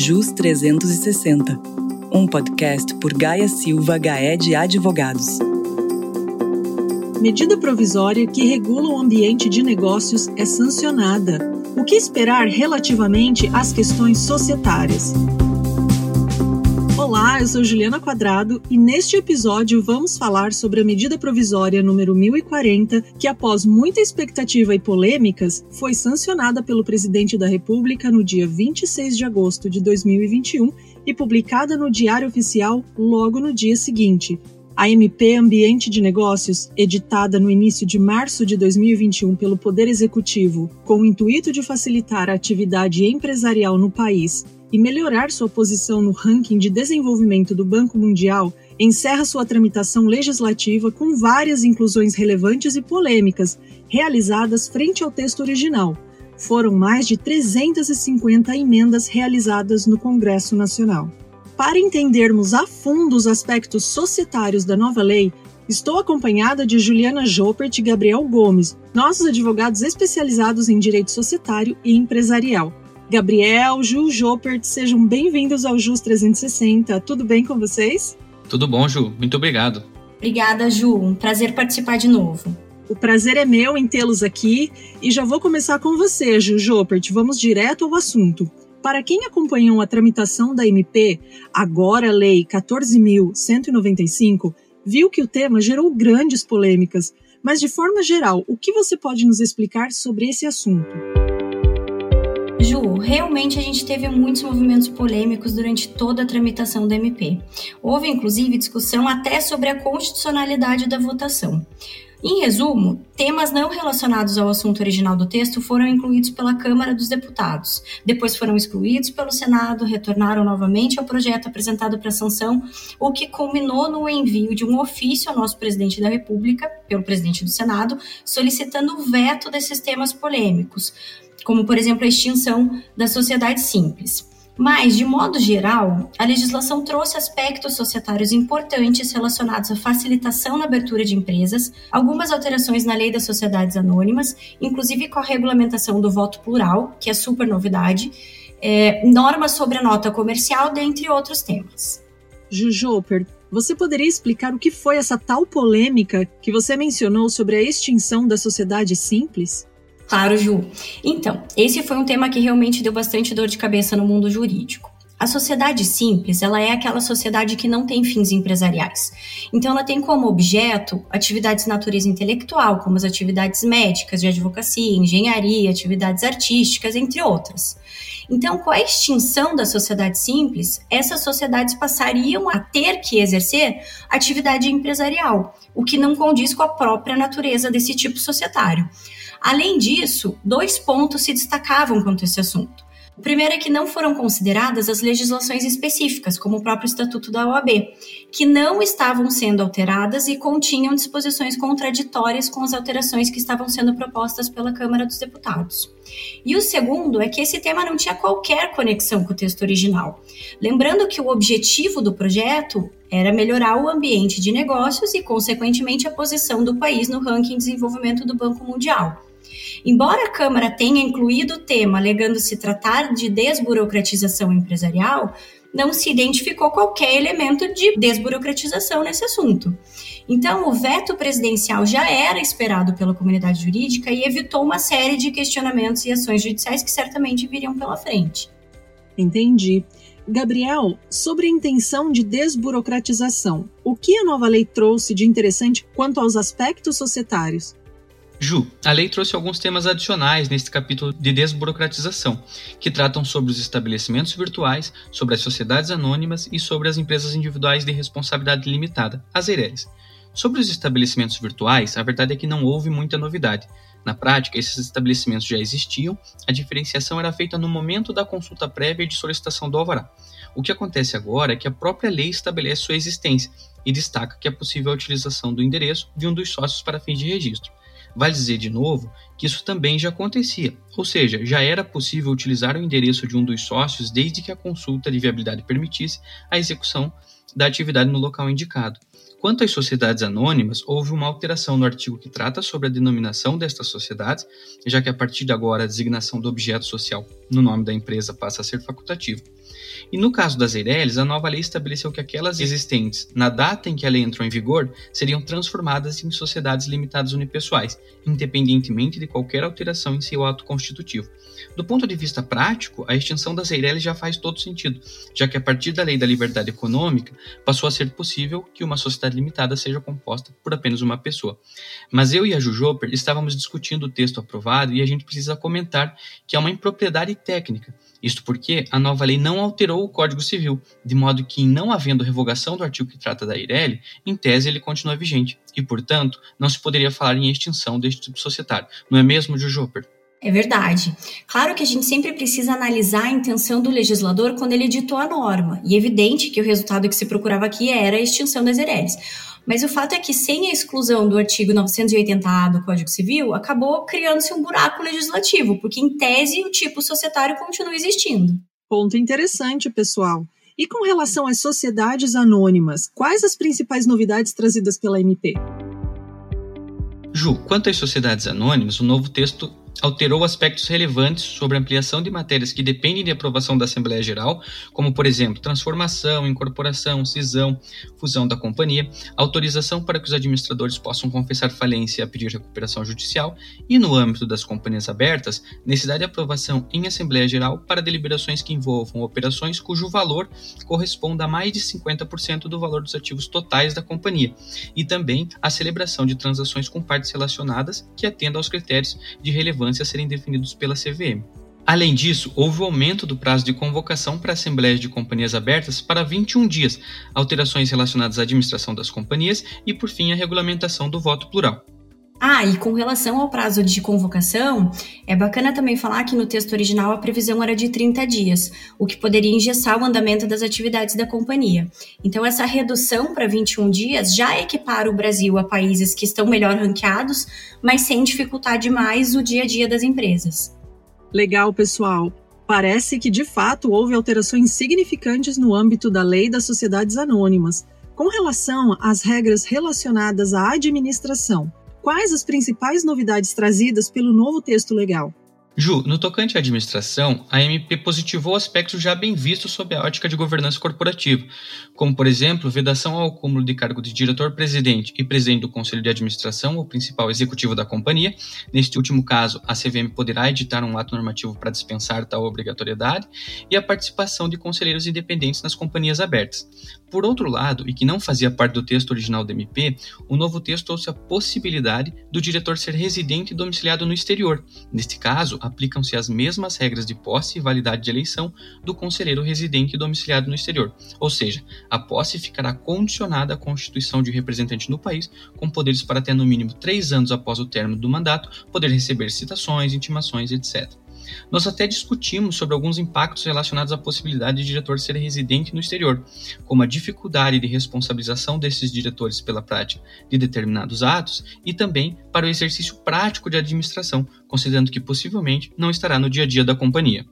JUS 360, um podcast por Gaia Silva Gaed Advogados. Medida provisória que regula o ambiente de negócios é sancionada. O que esperar relativamente às questões societárias? Olá, eu sou Juliana Quadrado e neste episódio vamos falar sobre a medida provisória número 1040, que após muita expectativa e polêmicas, foi sancionada pelo presidente da República no dia 26 de agosto de 2021 e publicada no Diário Oficial logo no dia seguinte. A MP Ambiente de Negócios, editada no início de março de 2021 pelo Poder Executivo, com o intuito de facilitar a atividade empresarial no país e melhorar sua posição no ranking de desenvolvimento do Banco Mundial, encerra sua tramitação legislativa com várias inclusões relevantes e polêmicas realizadas frente ao texto original. Foram mais de 350 emendas realizadas no Congresso Nacional. Para entendermos a fundo os aspectos societários da nova lei, estou acompanhada de Juliana Jopert e Gabriel Gomes, nossos advogados especializados em direito societário e empresarial. Gabriel, Ju, Jopert, sejam bem-vindos ao JUS 360. Tudo bem com vocês? Tudo bom, Ju. Muito obrigado. Obrigada, Ju. Um prazer participar de novo. O prazer é meu em tê-los aqui e já vou começar com você, Ju Jopert. Vamos direto ao assunto. Para quem acompanhou a tramitação da MP, agora a Lei 14.195, viu que o tema gerou grandes polêmicas. Mas, de forma geral, o que você pode nos explicar sobre esse assunto? Realmente a gente teve muitos movimentos polêmicos durante toda a tramitação da MP. Houve, inclusive, discussão até sobre a constitucionalidade da votação. Em resumo, temas não relacionados ao assunto original do texto foram incluídos pela Câmara dos Deputados, depois foram excluídos pelo Senado, retornaram novamente ao projeto apresentado para sanção, o que culminou no envio de um ofício ao nosso presidente da República, pelo presidente do Senado, solicitando o veto desses temas polêmicos como por exemplo a extinção da sociedade simples. Mas, de modo geral, a legislação trouxe aspectos societários importantes relacionados à facilitação na abertura de empresas, algumas alterações na lei das sociedades anônimas, inclusive com a regulamentação do voto plural, que é super novidade, é, normas sobre a nota comercial, dentre outros temas. Jujoper, você poderia explicar o que foi essa tal polêmica que você mencionou sobre a extinção da sociedade simples? Claro, Ju. Então, esse foi um tema que realmente deu bastante dor de cabeça no mundo jurídico. A sociedade simples, ela é aquela sociedade que não tem fins empresariais. Então, ela tem como objeto atividades de natureza intelectual, como as atividades médicas, de advocacia, engenharia, atividades artísticas, entre outras. Então, com a extinção da sociedade simples, essas sociedades passariam a ter que exercer atividade empresarial, o que não condiz com a própria natureza desse tipo societário. Além disso, dois pontos se destacavam quanto a esse assunto. O primeiro é que não foram consideradas as legislações específicas, como o próprio Estatuto da OAB, que não estavam sendo alteradas e continham disposições contraditórias com as alterações que estavam sendo propostas pela Câmara dos Deputados. E o segundo é que esse tema não tinha qualquer conexão com o texto original. Lembrando que o objetivo do projeto era melhorar o ambiente de negócios e, consequentemente, a posição do país no ranking de desenvolvimento do Banco Mundial. Embora a Câmara tenha incluído o tema alegando se tratar de desburocratização empresarial, não se identificou qualquer elemento de desburocratização nesse assunto. Então, o veto presidencial já era esperado pela comunidade jurídica e evitou uma série de questionamentos e ações judiciais que certamente viriam pela frente. Entendi. Gabriel, sobre a intenção de desburocratização, o que a nova lei trouxe de interessante quanto aos aspectos societários? Ju, a lei trouxe alguns temas adicionais neste capítulo de desburocratização, que tratam sobre os estabelecimentos virtuais, sobre as sociedades anônimas e sobre as empresas individuais de responsabilidade limitada, as EIRELIs. Sobre os estabelecimentos virtuais, a verdade é que não houve muita novidade. Na prática, esses estabelecimentos já existiam, a diferenciação era feita no momento da consulta prévia de solicitação do alvará. O que acontece agora é que a própria lei estabelece sua existência e destaca que é possível a utilização do endereço de um dos sócios para fins de registro. Vale dizer de novo que isso também já acontecia, ou seja, já era possível utilizar o endereço de um dos sócios desde que a consulta de viabilidade permitisse a execução da atividade no local indicado. Quanto às sociedades anônimas, houve uma alteração no artigo que trata sobre a denominação destas sociedades, já que a partir de agora a designação do objeto social no nome da empresa passa a ser facultativa. E no caso das Eireles, a nova lei estabeleceu que aquelas existentes na data em que a lei entrou em vigor seriam transformadas em sociedades limitadas unipessoais, independentemente de qualquer alteração em seu ato constitutivo. Do ponto de vista prático, a extinção das Eireles já faz todo sentido, já que a partir da lei da liberdade econômica passou a ser possível que uma sociedade limitada seja composta por apenas uma pessoa. Mas eu e a Jujoper estávamos discutindo o texto aprovado e a gente precisa comentar que é uma impropriedade técnica. Isto porque a nova lei não alterou o Código Civil, de modo que, não havendo revogação do artigo que trata da Eireli, em tese ele continua vigente, e, portanto, não se poderia falar em extinção deste tipo societário. Não é mesmo, Jujoper? É verdade. Claro que a gente sempre precisa analisar a intenção do legislador quando ele editou a norma, e é evidente que o resultado que se procurava aqui era a extinção das Ereles. Mas o fato é que, sem a exclusão do artigo 980A do Código Civil, acabou criando-se um buraco legislativo, porque, em tese, o tipo societário continua existindo. Ponto interessante, pessoal. E com relação às sociedades anônimas, quais as principais novidades trazidas pela MP? Ju, quanto às sociedades anônimas, o novo texto alterou aspectos relevantes sobre ampliação de matérias que dependem de aprovação da Assembleia Geral, como, por exemplo, transformação, incorporação, cisão, fusão da companhia, autorização para que os administradores possam confessar falência e pedir recuperação judicial, e, no âmbito das companhias abertas, necessidade de aprovação em Assembleia Geral para deliberações que envolvam operações cujo valor corresponda a mais de 50% do valor dos ativos totais da companhia, e também a celebração de transações com partes relacionadas que atendam aos critérios de relevância relevância a serem definidos pela CVM. Além disso, houve o aumento do prazo de convocação para assembleias de companhias abertas para 21 dias, alterações relacionadas à administração das companhias e, por fim, a regulamentação do voto plural. Ah, e com relação ao prazo de convocação, é bacana também falar que no texto original a previsão era de 30 dias, o que poderia engessar o andamento das atividades da companhia. Então, essa redução para 21 dias já equipara o Brasil a países que estão melhor ranqueados, mas sem dificultar demais o dia a dia das empresas. Legal, pessoal. Parece que de fato houve alterações significantes no âmbito da lei das sociedades anônimas. Com relação às regras relacionadas à administração, quais as principais novidades trazidas pelo novo texto legal? Ju, no tocante à administração, a MP positivou aspectos já bem vistos sob a ótica de governança corporativa, como, por exemplo, vedação ao acúmulo de cargo de diretor-presidente e presidente do Conselho de Administração ou principal executivo da companhia. Neste último caso, a CVM poderá editar um ato normativo para dispensar tal obrigatoriedade, e a participação de conselheiros independentes nas companhias abertas. Por outro lado, e que não fazia parte do texto original do MP, o novo texto trouxe a possibilidade do diretor ser residente e domiciliado no exterior. Neste caso, aplicam-se as mesmas regras de posse e validade de eleição do conselheiro residente e domiciliado no exterior. Ou seja, a posse ficará condicionada à constituição de representante no país, com poderes para até no mínimo três anos após o término do mandato poder receber citações, intimações, etc. Nós até discutimos sobre alguns impactos relacionados à possibilidade de diretor ser residente no exterior, como a dificuldade de responsabilização desses diretores pela prática de determinados atos e também para o exercício prático de administração, considerando que possivelmente não estará no dia a dia da companhia.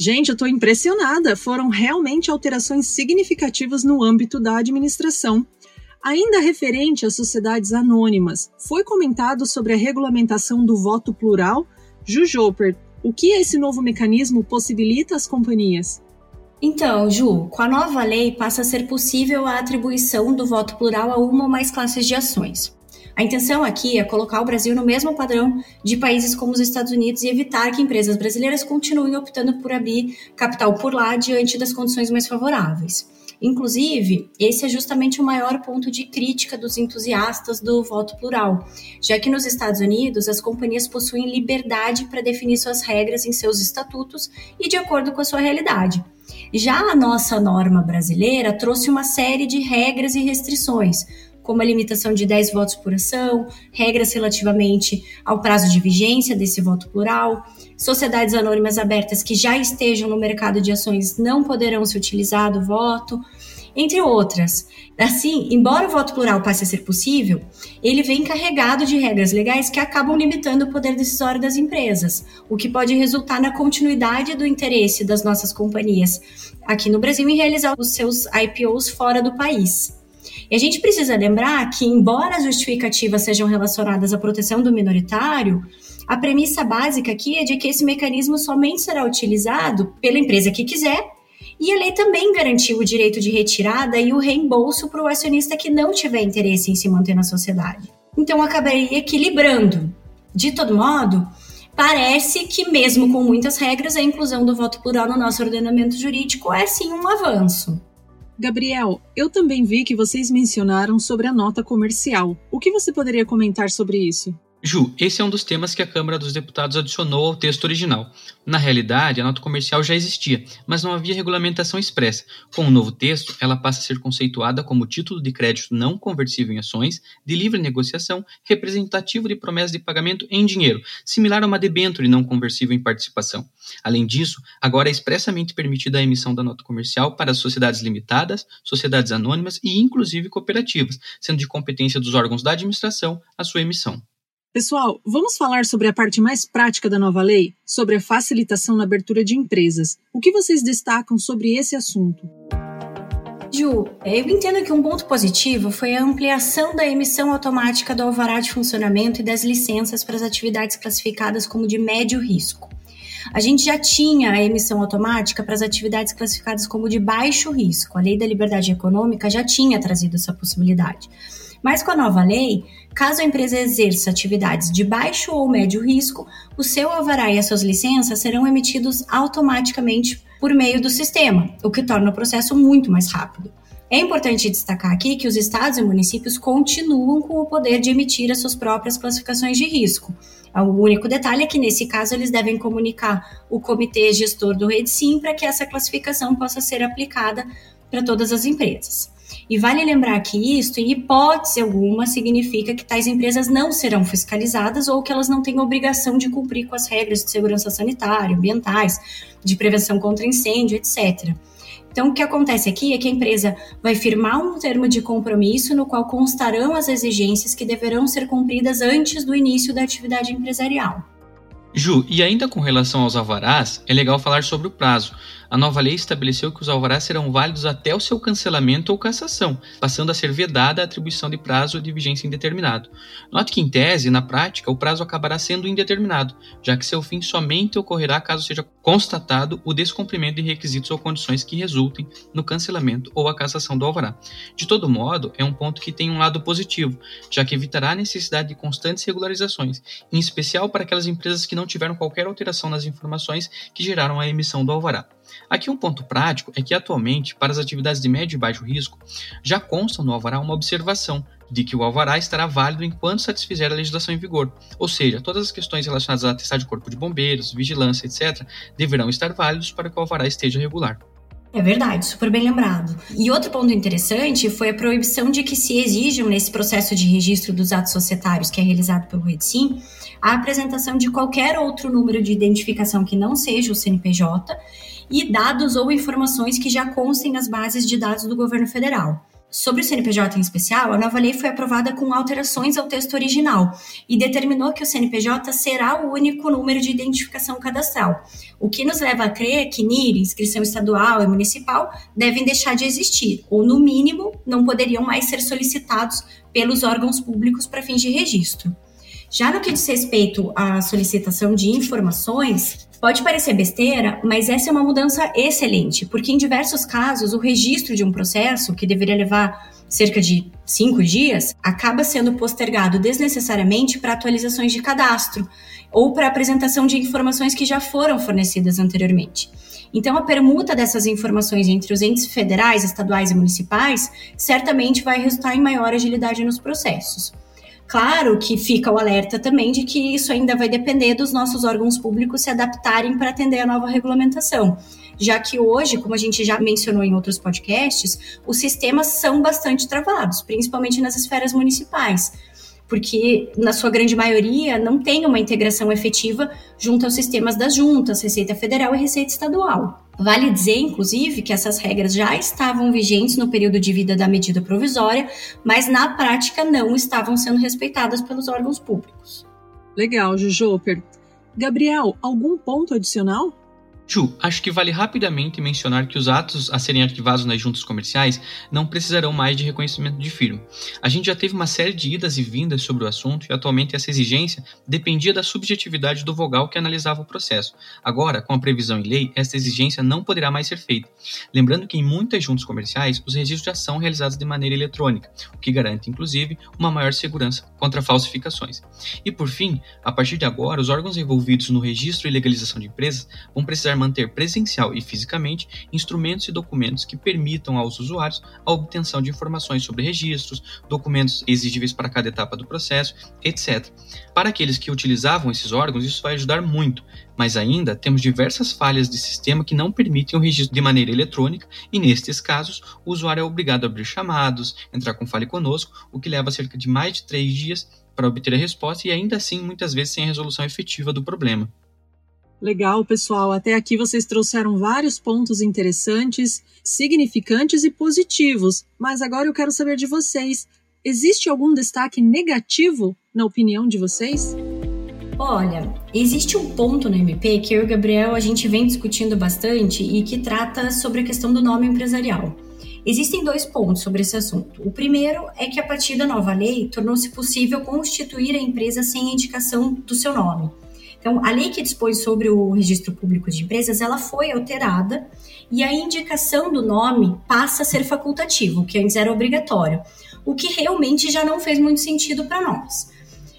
Gente, eu estou impressionada. Foram realmente alterações significativas no âmbito da administração. Ainda referente às sociedades anônimas, foi comentado sobre a regulamentação do voto plural. Jujoper, o que esse novo mecanismo possibilita às companhias? Então, Ju, com a nova lei passa a ser possível a atribuição do voto plural a uma ou mais classes de ações. A intenção aqui é colocar o Brasil no mesmo padrão de países como os Estados Unidos e evitar que empresas brasileiras continuem optando por abrir capital por lá diante das condições mais favoráveis. Inclusive, esse é justamente o maior ponto de crítica dos entusiastas do voto plural, já que nos Estados Unidos as companhias possuem liberdade para definir suas regras em seus estatutos e de acordo com a sua realidade. Já a nossa norma brasileira trouxe uma série de regras e restrições, como a limitação de 10 votos por ação, regras relativamente ao prazo de vigência desse voto plural, sociedades anônimas abertas que já estejam no mercado de ações não poderão se utilizar do voto, entre outras. Assim, embora o voto plural passe a ser possível, ele vem carregado de regras legais que acabam limitando o poder decisório das empresas, o que pode resultar na continuidade do interesse das nossas companhias aqui no Brasil em realizar os seus IPOs fora do país. E a gente precisa lembrar que, embora as justificativas sejam relacionadas à proteção do minoritário, a premissa básica aqui é de que esse mecanismo somente será utilizado pela empresa que quiser E a lei também garantiu o direito de retirada e o reembolso para o acionista que não tiver interesse em se manter na sociedade. Então acabaria equilibrando. De todo modo, parece que, mesmo com muitas regras, a inclusão do voto plural no nosso ordenamento jurídico é sim um avanço. Gabriel, eu também vi que vocês mencionaram sobre a nota comercial. O que você poderia comentar sobre isso? Ju, esse é um dos temas que a Câmara dos Deputados adicionou ao texto original. Na realidade, a nota comercial já existia, mas não havia regulamentação expressa. Com o novo texto, ela passa a ser conceituada como título de crédito não conversível em ações, de livre negociação, representativo de promessa de pagamento em dinheiro, similar a uma debênture não conversível em participação. Além disso, agora é expressamente permitida a emissão da nota comercial para sociedades limitadas, sociedades anônimas e inclusive cooperativas, sendo de competência dos órgãos da administração a sua emissão. Pessoal, vamos falar sobre a parte mais prática da nova lei, sobre a facilitação na abertura de empresas. O que vocês destacam sobre esse assunto? Ju, eu entendo que um ponto positivo foi a ampliação da emissão automática do alvará de funcionamento e das licenças para as atividades classificadas como de médio risco. A gente já tinha a emissão automática para as atividades classificadas como de baixo risco. A Lei da Liberdade Econômica já tinha trazido essa possibilidade. Mas com a nova lei, caso a empresa exerça atividades de baixo ou médio risco, o seu alvará e as suas licenças serão emitidos automaticamente por meio do sistema, o que torna o processo muito mais rápido. É importante destacar aqui que os estados e municípios continuam com o poder de emitir as suas próprias classificações de risco. O único detalhe é que, nesse caso, eles devem comunicar o comitê gestor do RedSim para que essa classificação possa ser aplicada para todas as empresas. E vale lembrar que isto, em hipótese alguma, significa que tais empresas não serão fiscalizadas ou que elas não têm obrigação de cumprir com as regras de segurança sanitária, ambientais, de prevenção contra incêndio, etc. Então, o que acontece aqui é que a empresa vai firmar um termo de compromisso no qual constarão as exigências que deverão ser cumpridas antes do início da atividade empresarial. Ju, e ainda com relação aos alvarás, é legal falar sobre o prazo a nova lei estabeleceu que os alvarás serão válidos até o seu cancelamento ou cassação, passando a ser vedada a atribuição de prazo de vigência indeterminado. Note que, em tese, na prática, o prazo acabará sendo indeterminado, já que seu fim somente ocorrerá caso seja constatado o descumprimento de requisitos ou condições que resultem no cancelamento ou a cassação do alvará. De todo modo, é um ponto que tem um lado positivo, já que evitará a necessidade de constantes regularizações, em especial para aquelas empresas que não tiveram qualquer alteração nas informações que geraram a emissão do alvará. Aqui um ponto prático é que atualmente, para as atividades de médio e baixo risco, já consta no alvará uma observação de que o alvará estará válido enquanto satisfizer a legislação em vigor, ou seja, todas as questões relacionadas a atestado de corpo de bombeiros, vigilância, etc., deverão estar válidos para que o alvará esteja regular. É verdade, super bem lembrado. E outro ponto interessante foi a proibição de que se exijam nesse processo de registro dos atos societários que é realizado pelo REDSIM a apresentação de qualquer outro número de identificação que não seja o CNPJ e dados ou informações que já constem nas bases de dados do governo federal. Sobre o CNPJ em especial, a nova lei foi aprovada com alterações ao texto original e determinou que o CNPJ será o único número de identificação cadastral, o que nos leva a crer que NIR, inscrição estadual e municipal, devem deixar de existir, ou no mínimo não poderiam mais ser solicitados pelos órgãos públicos para fins de registro. Já no que diz respeito à solicitação de informações, Pode parecer besteira, mas essa é uma mudança excelente, porque em diversos casos o registro de um processo, que deveria levar cerca de cinco dias, acaba sendo postergado desnecessariamente para atualizações de cadastro ou para apresentação de informações que já foram fornecidas anteriormente. Então, a permuta dessas informações entre os entes federais, estaduais e municipais certamente vai resultar em maior agilidade nos processos. Claro que fica o alerta também de que isso ainda vai depender dos nossos órgãos públicos se adaptarem para atender a nova regulamentação, já que hoje, como a gente já mencionou em outros podcasts, os sistemas são bastante travados, principalmente nas esferas municipais porque na sua grande maioria não tem uma integração efetiva junto aos sistemas das juntas, Receita Federal e Receita Estadual. Vale dizer, inclusive, que essas regras já estavam vigentes no período de vida da medida provisória, mas na prática não estavam sendo respeitadas pelos órgãos públicos. Legal, Jujoper. Gabriel, algum ponto adicional? Ju, acho que vale rapidamente mencionar que os atos a serem arquivados nas juntas comerciais não precisarão mais de reconhecimento de firma. A gente já teve uma série de idas e vindas sobre o assunto e atualmente essa exigência dependia da subjetividade do vogal que analisava o processo. Agora, com a previsão em lei, essa exigência não poderá mais ser feita. Lembrando que em muitas juntas comerciais, os registros já são realizados de maneira eletrônica, o que garante, inclusive, uma maior segurança contra falsificações. E por fim, a partir de agora, os órgãos envolvidos no registro e legalização de empresas vão precisar manter presencial e fisicamente instrumentos e documentos que permitam aos usuários a obtenção de informações sobre registros, documentos exigíveis para cada etapa do processo, etc. Para aqueles que utilizavam esses órgãos, isso vai ajudar muito, mas ainda temos diversas falhas de sistema que não permitem o registro de maneira eletrônica e, nestes casos, o usuário é obrigado a abrir chamados, entrar com Fale Conosco, o que leva cerca de mais de três dias para obter a resposta e ainda assim muitas vezes sem a resolução efetiva do problema. Legal, pessoal. Até aqui vocês trouxeram vários pontos interessantes, significantes e positivos. Mas agora eu quero saber de vocês. Existe algum destaque negativo na opinião de vocês? Olha, existe um ponto no MP que eu e o Gabriel a gente vem discutindo bastante e que trata sobre a questão do nome empresarial. Existem dois pontos sobre esse assunto. O primeiro é que a partir da nova lei tornou-se possível constituir a empresa sem a indicação do seu nome. Então, a lei que dispõe sobre o registro público de empresas, ela foi alterada e a indicação do nome passa a ser facultativo, que antes era obrigatório, o que realmente já não fez muito sentido para nós.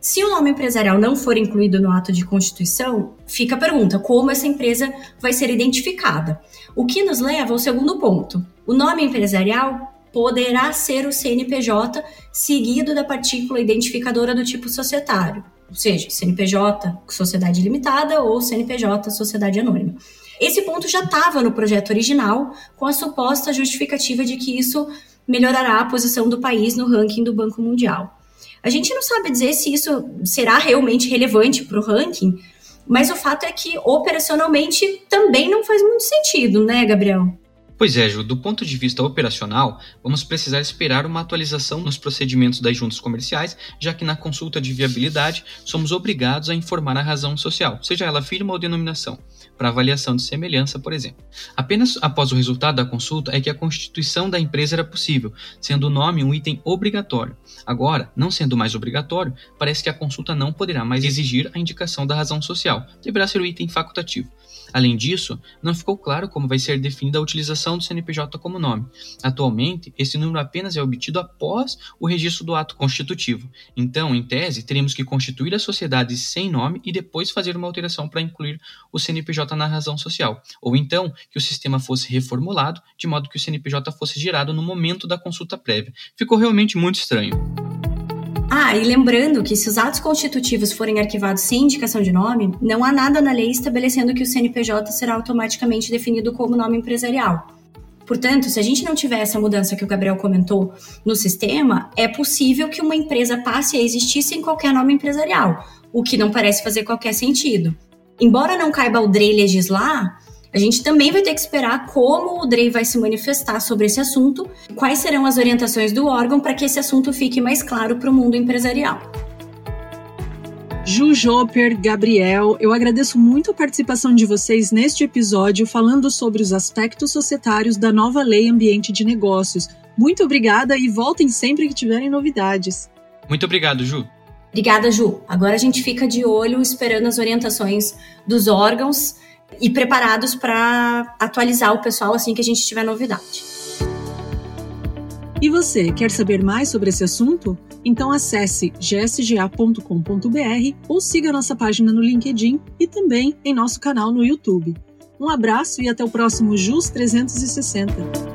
Se o nome empresarial não for incluído no ato de constituição, fica a pergunta: como essa empresa vai ser identificada? O que nos leva ao segundo ponto. O nome empresarial poderá ser o CNPJ seguido da partícula identificadora do tipo societário ou seja, CNPJ, Sociedade Limitada ou CNPJ, Sociedade Anônima. Esse ponto já estava no projeto original, com a suposta justificativa de que isso melhorará a posição do país no ranking do Banco Mundial. A gente não sabe dizer se isso será realmente relevante para o ranking, mas o fato é que operacionalmente também não faz muito sentido, né, Gabriel? Pois é, Ju, do ponto de vista operacional, vamos precisar esperar uma atualização nos procedimentos das juntas comerciais, já que na consulta de viabilidade somos obrigados a informar a razão social, seja ela firma ou denominação, para avaliação de semelhança, por exemplo. Apenas após o resultado da consulta é que a constituição da empresa era possível, sendo o nome um item obrigatório. Agora, não sendo mais obrigatório, parece que a consulta não poderá mais exigir a indicação da razão social, deverá ser o item facultativo. Além disso, não ficou claro como vai ser definida a utilização do CNPJ como nome. Atualmente, esse número apenas é obtido após o registro do ato constitutivo. Então, em tese, teríamos que constituir a sociedade sem nome e depois fazer uma alteração para incluir o Na razão social. Ou então, que o sistema fosse reformulado de modo que o CNPJ fosse gerado no momento da consulta prévia. Ficou realmente muito estranho. Ah, e lembrando que se os atos constitutivos forem arquivados sem indicação de nome, não há nada na lei estabelecendo que o CNPJ será automaticamente definido como nome empresarial. Portanto, se a gente não tiver essa mudança que o Gabriel comentou no sistema, é possível que uma empresa passe a existir sem qualquer nome empresarial, o que não parece fazer qualquer sentido. Embora não caiba ao DREI legislar, a gente também vai ter que esperar como o DREI vai se manifestar sobre esse assunto, quais serão as orientações do órgão para que esse assunto fique mais claro para o mundo empresarial. Ju Joper, Gabriel, eu agradeço muito a participação de vocês neste episódio falando sobre os aspectos societários da nova Lei Ambiente de Negócios. Muito obrigada e voltem sempre que tiverem novidades. Muito obrigado, Ju. Obrigada, Ju. Agora a gente fica de olho esperando as orientações dos órgãos e preparados para atualizar o pessoal assim que a gente tiver novidade. E você, quer saber mais sobre esse assunto? Então acesse gsga.com.br ou siga nossa página no LinkedIn e também em nosso canal no YouTube. Um abraço e até o próximo JUS 360.